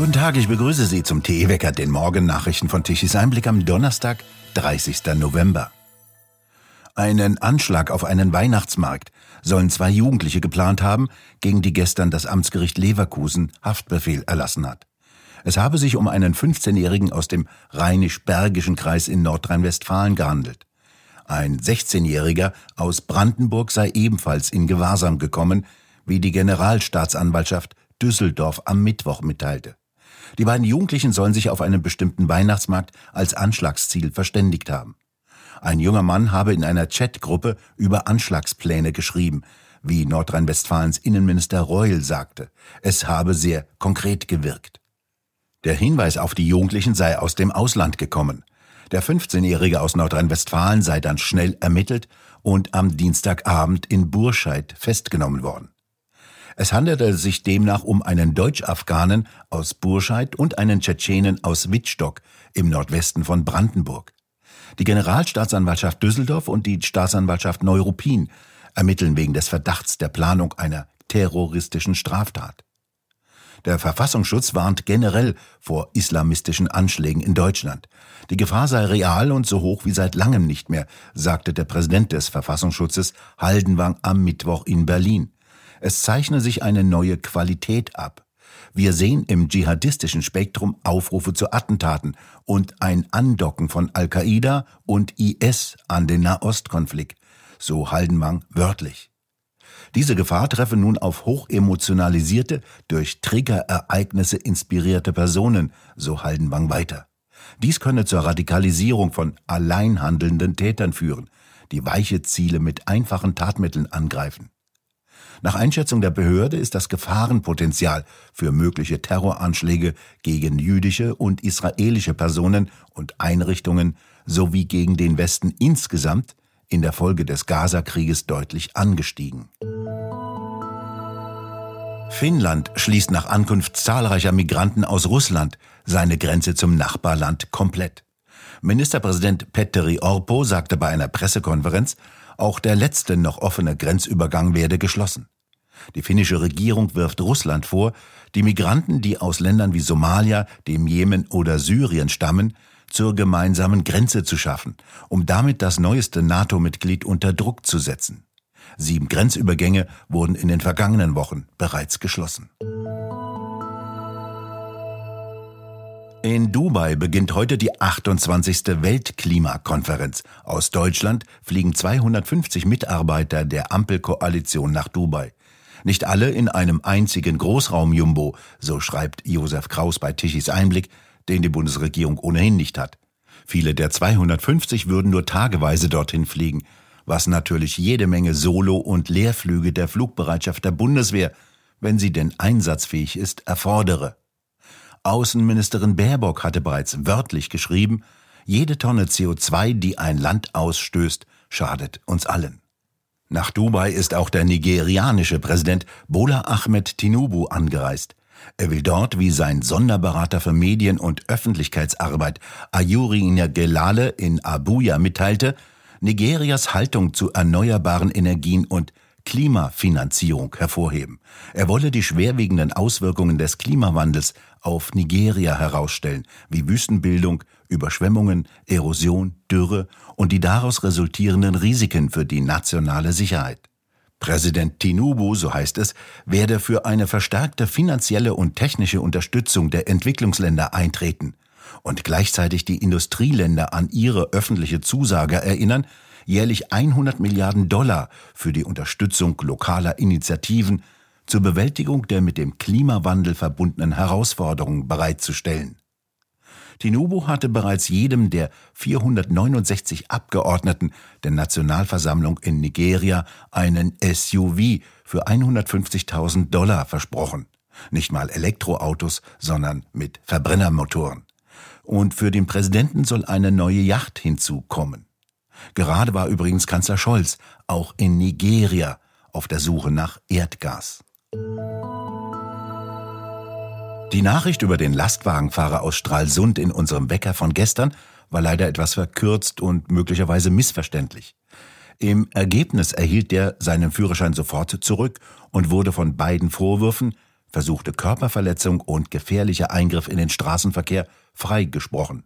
Guten Tag, ich begrüße Sie zum TE-Wecker, den Morgennachrichten von Tichys Einblick am Donnerstag, 30. November. Einen Anschlag auf einen Weihnachtsmarkt sollen zwei Jugendliche geplant haben, gegen die gestern das Amtsgericht Leverkusen Haftbefehl erlassen hat. Es habe sich um einen 15-Jährigen aus dem rheinisch-bergischen Kreis in Nordrhein-Westfalen gehandelt. Ein 16-Jähriger aus Brandenburg sei ebenfalls in Gewahrsam gekommen, wie die Generalstaatsanwaltschaft Düsseldorf am Mittwoch mitteilte. Die beiden Jugendlichen sollen sich auf einen bestimmten Weihnachtsmarkt als Anschlagsziel verständigt haben. Ein junger Mann habe in einer Chatgruppe über Anschlagspläne geschrieben, wie Nordrhein-Westfalens Innenminister Reul sagte. Es habe sehr konkret gewirkt. Der Hinweis auf die Jugendlichen sei aus dem Ausland gekommen. Der 15-Jährige aus Nordrhein-Westfalen sei dann schnell ermittelt und am Dienstagabend in Burscheid festgenommen worden. Es handelte sich demnach um einen Deutsch-Afghanen aus Burscheid und einen Tschetschenen aus Wittstock im Nordwesten von Brandenburg. Die Generalstaatsanwaltschaft Düsseldorf und die Staatsanwaltschaft Neuruppin ermitteln wegen des Verdachts der Planung einer terroristischen Straftat. Der Verfassungsschutz warnt generell vor islamistischen Anschlägen in Deutschland. Die Gefahr sei real und so hoch wie seit langem nicht mehr, sagte der Präsident des Verfassungsschutzes Haldenwang am Mittwoch in Berlin. Es zeichne sich eine neue Qualität ab. Wir sehen im dschihadistischen Spektrum Aufrufe zu Attentaten und ein Andocken von Al-Qaida und IS an den Nahostkonflikt, so Haldenwang wörtlich. Diese Gefahr treffe nun auf hochemotionalisierte, durch Triggerereignisse inspirierte Personen, so Haldenwang weiter. Dies könne zur Radikalisierung von allein handelnden Tätern führen, die weiche Ziele mit einfachen Tatmitteln angreifen. Nach Einschätzung der Behörde ist das Gefahrenpotenzial für mögliche Terroranschläge gegen jüdische und israelische Personen und Einrichtungen sowie gegen den Westen insgesamt in der Folge des Gazakrieges deutlich angestiegen. Finnland schließt nach Ankunft zahlreicher Migranten aus Russland seine Grenze zum Nachbarland komplett. Ministerpräsident Petteri Orpo sagte bei einer Pressekonferenz, auch der letzte noch offene Grenzübergang werde geschlossen. Die finnische Regierung wirft Russland vor, die Migranten, die aus Ländern wie Somalia, dem Jemen oder Syrien stammen, zur gemeinsamen Grenze zu schaffen, um damit das neueste NATO-Mitglied unter Druck zu setzen. Sieben Grenzübergänge wurden in den vergangenen Wochen bereits geschlossen. In Dubai beginnt heute die 28. Weltklimakonferenz. Aus Deutschland fliegen 250 Mitarbeiter der Ampelkoalition nach Dubai. Nicht alle in einem einzigen Großraumjumbo, so schreibt Josef Kraus bei Tichys Einblick, den die Bundesregierung ohnehin nicht hat. Viele der 250 würden nur tageweise dorthin fliegen, was natürlich jede Menge Solo- und Leerflüge der Flugbereitschaft der Bundeswehr, wenn sie denn einsatzfähig ist, erfordere. Außenministerin Baerbock hatte bereits wörtlich geschrieben, jede Tonne CO2, die ein Land ausstößt, schadet uns allen. Nach Dubai ist auch der nigerianische Präsident Bola Ahmed Tinubu angereist. Er will dort, wie sein Sonderberater für Medien und Öffentlichkeitsarbeit Ayuri Ngelale in Abuja mitteilte, Nigerias Haltung zu erneuerbaren Energien und Klimafinanzierung hervorheben. Er wolle die schwerwiegenden Auswirkungen des Klimawandels auf Nigeria herausstellen, wie Wüstenbildung, Überschwemmungen, Erosion, Dürre und die daraus resultierenden Risiken für die nationale Sicherheit. Präsident Tinubu, so heißt es, werde für eine verstärkte finanzielle und technische Unterstützung der Entwicklungsländer eintreten und gleichzeitig die Industrieländer an ihre öffentliche Zusage erinnern, jährlich 100 Milliarden Dollar für die Unterstützung lokaler Initiativen zur Bewältigung der mit dem Klimawandel verbundenen Herausforderungen bereitzustellen. Tinubu hatte bereits jedem der 469 Abgeordneten der Nationalversammlung in Nigeria einen SUV für 150.000 Dollar versprochen. Nicht mal Elektroautos, sondern mit Verbrennermotoren. Und für den Präsidenten soll eine neue Yacht hinzukommen. Gerade war übrigens Kanzler Scholz auch in Nigeria auf der Suche nach Erdgas. Die Nachricht über den Lastwagenfahrer aus Stralsund in unserem Wecker von gestern war leider etwas verkürzt und möglicherweise missverständlich. Im Ergebnis erhielt er seinen Führerschein sofort zurück und wurde von beiden Vorwürfen versuchte Körperverletzung und gefährlicher Eingriff in den Straßenverkehr freigesprochen.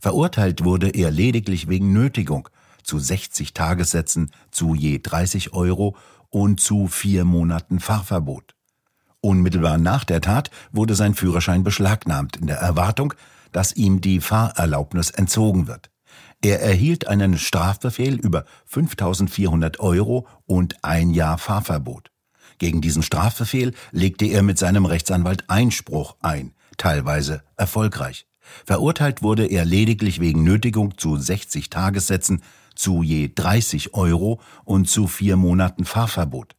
Verurteilt wurde er lediglich wegen Nötigung zu 60 Tagessätzen zu je 30 Euro und zu vier Monaten Fahrverbot. Unmittelbar nach der Tat wurde sein Führerschein beschlagnahmt in der Erwartung, dass ihm die Fahrerlaubnis entzogen wird. Er erhielt einen Strafbefehl über 5400 Euro und ein Jahr Fahrverbot. Gegen diesen Strafbefehl legte er mit seinem Rechtsanwalt Einspruch ein, teilweise erfolgreich. Verurteilt wurde er lediglich wegen Nötigung zu 60 Tagessätzen, zu je 30 Euro und zu vier Monaten Fahrverbot.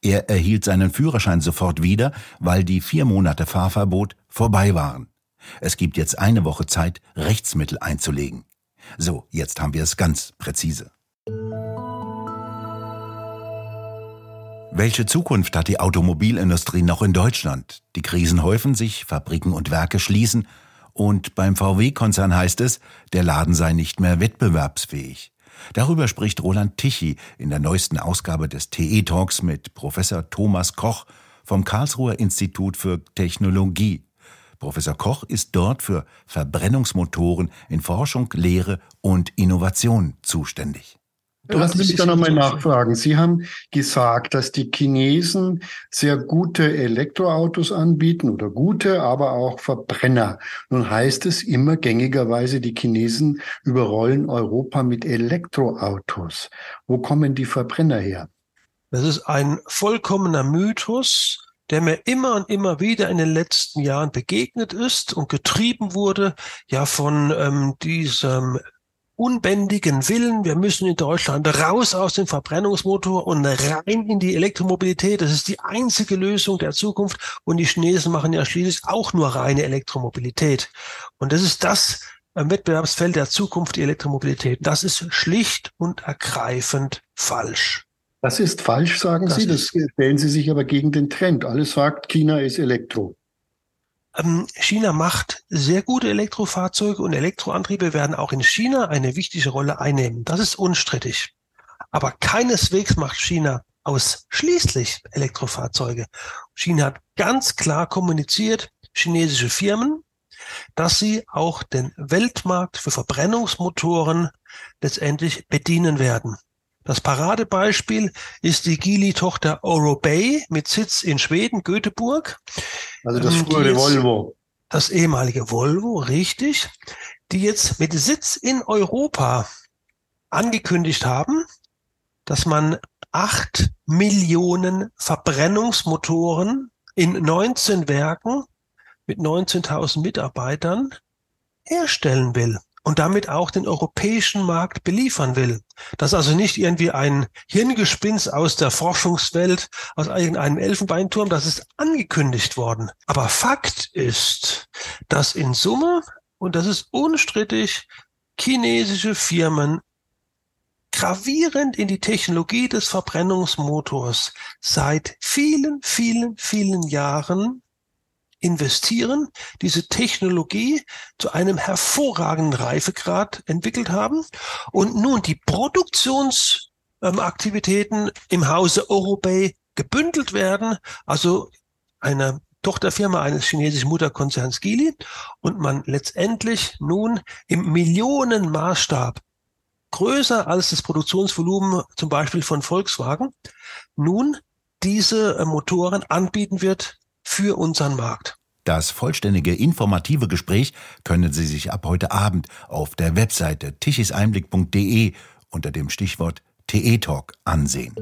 Er erhielt seinen Führerschein sofort wieder, weil die vier Monate Fahrverbot vorbei waren. Es gibt jetzt eine Woche Zeit, Rechtsmittel einzulegen. So, jetzt haben wir es ganz präzise. Welche Zukunft hat die Automobilindustrie noch in Deutschland? Die Krisen häufen sich, Fabriken und Werke schließen und beim VW-Konzern heißt es, der Laden sei nicht mehr wettbewerbsfähig. Darüber spricht Roland Tichy in der neuesten Ausgabe des TE Talks mit Professor Thomas Koch vom Karlsruher Institut für Technologie. Professor Koch ist dort für Verbrennungsmotoren in Forschung, Lehre und Innovation zuständig. Lassen Sie mich da nochmal nachfragen. Sie haben gesagt, dass die Chinesen sehr gute Elektroautos anbieten oder gute, aber auch Verbrenner. Nun heißt es immer gängigerweise, die Chinesen überrollen Europa mit Elektroautos. Wo kommen die Verbrenner her? Das ist ein vollkommener Mythos der mir immer und immer wieder in den letzten Jahren begegnet ist und getrieben wurde, ja von ähm, diesem unbändigen Willen, wir müssen in Deutschland raus aus dem Verbrennungsmotor und rein in die Elektromobilität. Das ist die einzige Lösung der Zukunft. Und die Chinesen machen ja schließlich auch nur reine Elektromobilität. Und das ist das äh, Wettbewerbsfeld der Zukunft, die Elektromobilität. Das ist schlicht und ergreifend falsch. Das ist falsch, sagen das Sie. Das stellen Sie sich aber gegen den Trend. Alles sagt, China ist Elektro. Ähm, China macht sehr gute Elektrofahrzeuge und Elektroantriebe werden auch in China eine wichtige Rolle einnehmen. Das ist unstrittig. Aber keineswegs macht China ausschließlich Elektrofahrzeuge. China hat ganz klar kommuniziert, chinesische Firmen, dass sie auch den Weltmarkt für Verbrennungsmotoren letztendlich bedienen werden. Das Paradebeispiel ist die Geely-Tochter Bay mit Sitz in Schweden, Göteborg. Also das ähm, frühere Volvo. Das ehemalige Volvo, richtig. Die jetzt mit Sitz in Europa angekündigt haben, dass man acht Millionen Verbrennungsmotoren in 19 Werken mit 19.000 Mitarbeitern herstellen will und damit auch den europäischen Markt beliefern will. Das ist also nicht irgendwie ein Hirngespinst aus der Forschungswelt, aus irgendeinem Elfenbeinturm, das ist angekündigt worden. Aber Fakt ist, dass in Summe, und das ist unstrittig, chinesische Firmen gravierend in die Technologie des Verbrennungsmotors seit vielen, vielen, vielen Jahren investieren, diese Technologie zu einem hervorragenden Reifegrad entwickelt haben und nun die Produktionsaktivitäten im Hause Eurobay gebündelt werden, also eine Tochterfirma eines chinesischen Mutterkonzerns Geely und man letztendlich nun im Millionenmaßstab größer als das Produktionsvolumen zum Beispiel von Volkswagen nun diese äh, Motoren anbieten wird für unseren Markt. Das vollständige informative Gespräch können Sie sich ab heute Abend auf der Webseite tichiseinblick.de unter dem Stichwort TE Talk ansehen.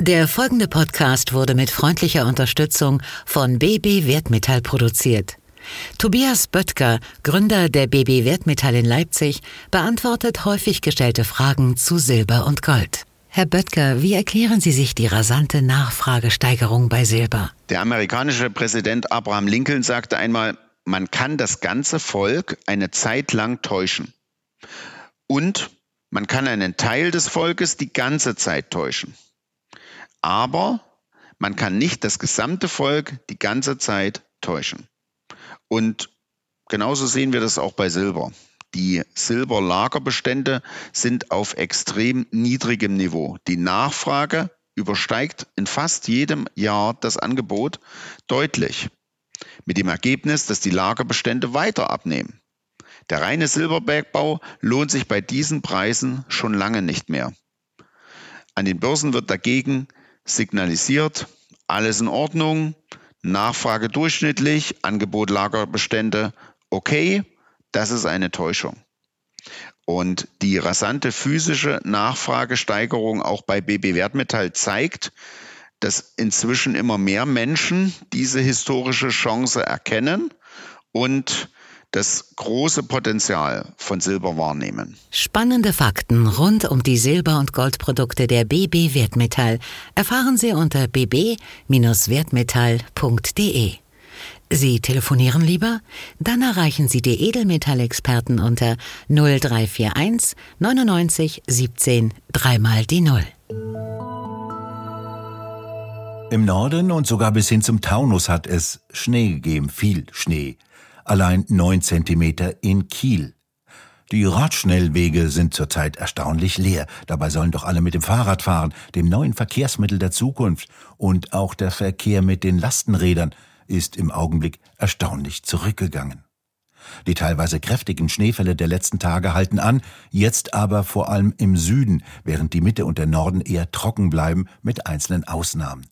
Der folgende Podcast wurde mit freundlicher Unterstützung von BB Wertmetall produziert. Tobias Böttger, Gründer der BB Wertmetall in Leipzig, beantwortet häufig gestellte Fragen zu Silber und Gold. Herr Böttger, wie erklären Sie sich die rasante Nachfragesteigerung bei Silber? Der amerikanische Präsident Abraham Lincoln sagte einmal, man kann das ganze Volk eine Zeit lang täuschen. Und man kann einen Teil des Volkes die ganze Zeit täuschen. Aber man kann nicht das gesamte Volk die ganze Zeit täuschen. Und genauso sehen wir das auch bei Silber. Die Silberlagerbestände sind auf extrem niedrigem Niveau. Die Nachfrage übersteigt in fast jedem Jahr das Angebot deutlich. Mit dem Ergebnis, dass die Lagerbestände weiter abnehmen. Der reine Silberbergbau lohnt sich bei diesen Preisen schon lange nicht mehr. An den Börsen wird dagegen signalisiert, alles in Ordnung, Nachfrage durchschnittlich, Angebot Lagerbestände okay, das ist eine Täuschung. Und die rasante physische Nachfragesteigerung auch bei BB Wertmetall zeigt, dass inzwischen immer mehr Menschen diese historische Chance erkennen und das große Potenzial von Silber wahrnehmen. Spannende Fakten rund um die Silber- und Goldprodukte der BB Wertmetall erfahren Sie unter bb-wertmetall.de. Sie telefonieren lieber? Dann erreichen Sie die Edelmetallexperten unter 0341 99 17 dreimal die Null. Im Norden und sogar bis hin zum Taunus hat es Schnee gegeben, viel Schnee. Allein neun Zentimeter in Kiel. Die Radschnellwege sind zurzeit erstaunlich leer. Dabei sollen doch alle mit dem Fahrrad fahren, dem neuen Verkehrsmittel der Zukunft. Und auch der Verkehr mit den Lastenrädern ist im Augenblick erstaunlich zurückgegangen. Die teilweise kräftigen Schneefälle der letzten Tage halten an, jetzt aber vor allem im Süden, während die Mitte und der Norden eher trocken bleiben, mit einzelnen Ausnahmen.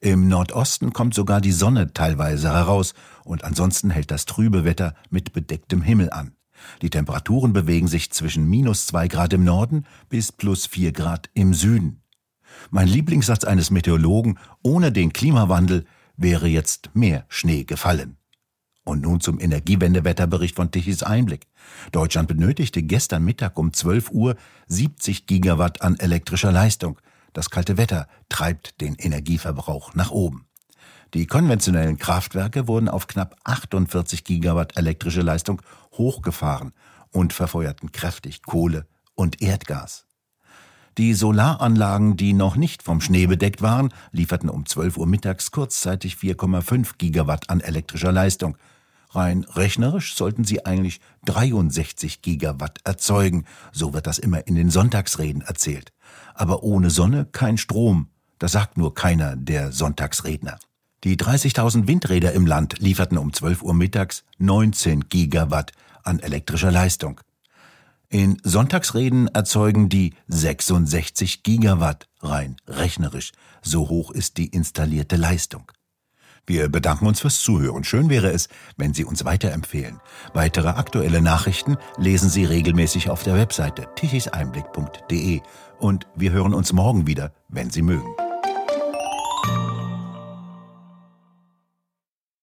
Im Nordosten kommt sogar die Sonne teilweise heraus, und ansonsten hält das trübe Wetter mit bedecktem Himmel an. Die Temperaturen bewegen sich zwischen minus zwei Grad im Norden bis plus vier Grad im Süden. Mein Lieblingssatz eines Meteorologen, ohne den Klimawandel wäre jetzt mehr Schnee gefallen. Und nun zum Energiewendewetterbericht von Tichys Einblick. Deutschland benötigte gestern Mittag um 12 Uhr 70 Gigawatt an elektrischer Leistung. Das kalte Wetter treibt den Energieverbrauch nach oben. Die konventionellen Kraftwerke wurden auf knapp 48 Gigawatt elektrische Leistung hochgefahren und verfeuerten kräftig Kohle und Erdgas. Die Solaranlagen, die noch nicht vom Schnee bedeckt waren, lieferten um 12 Uhr mittags kurzzeitig 4,5 Gigawatt an elektrischer Leistung. Rein rechnerisch sollten sie eigentlich 63 Gigawatt erzeugen, so wird das immer in den Sonntagsreden erzählt. Aber ohne Sonne kein Strom, das sagt nur keiner der Sonntagsredner. Die 30.000 Windräder im Land lieferten um 12 Uhr mittags 19 Gigawatt an elektrischer Leistung. In Sonntagsreden erzeugen die 66 Gigawatt rein rechnerisch. So hoch ist die installierte Leistung. Wir bedanken uns fürs Zuhören. Schön wäre es, wenn Sie uns weiterempfehlen. Weitere aktuelle Nachrichten lesen Sie regelmäßig auf der Webseite tichiseinblick.de und wir hören uns morgen wieder, wenn Sie mögen.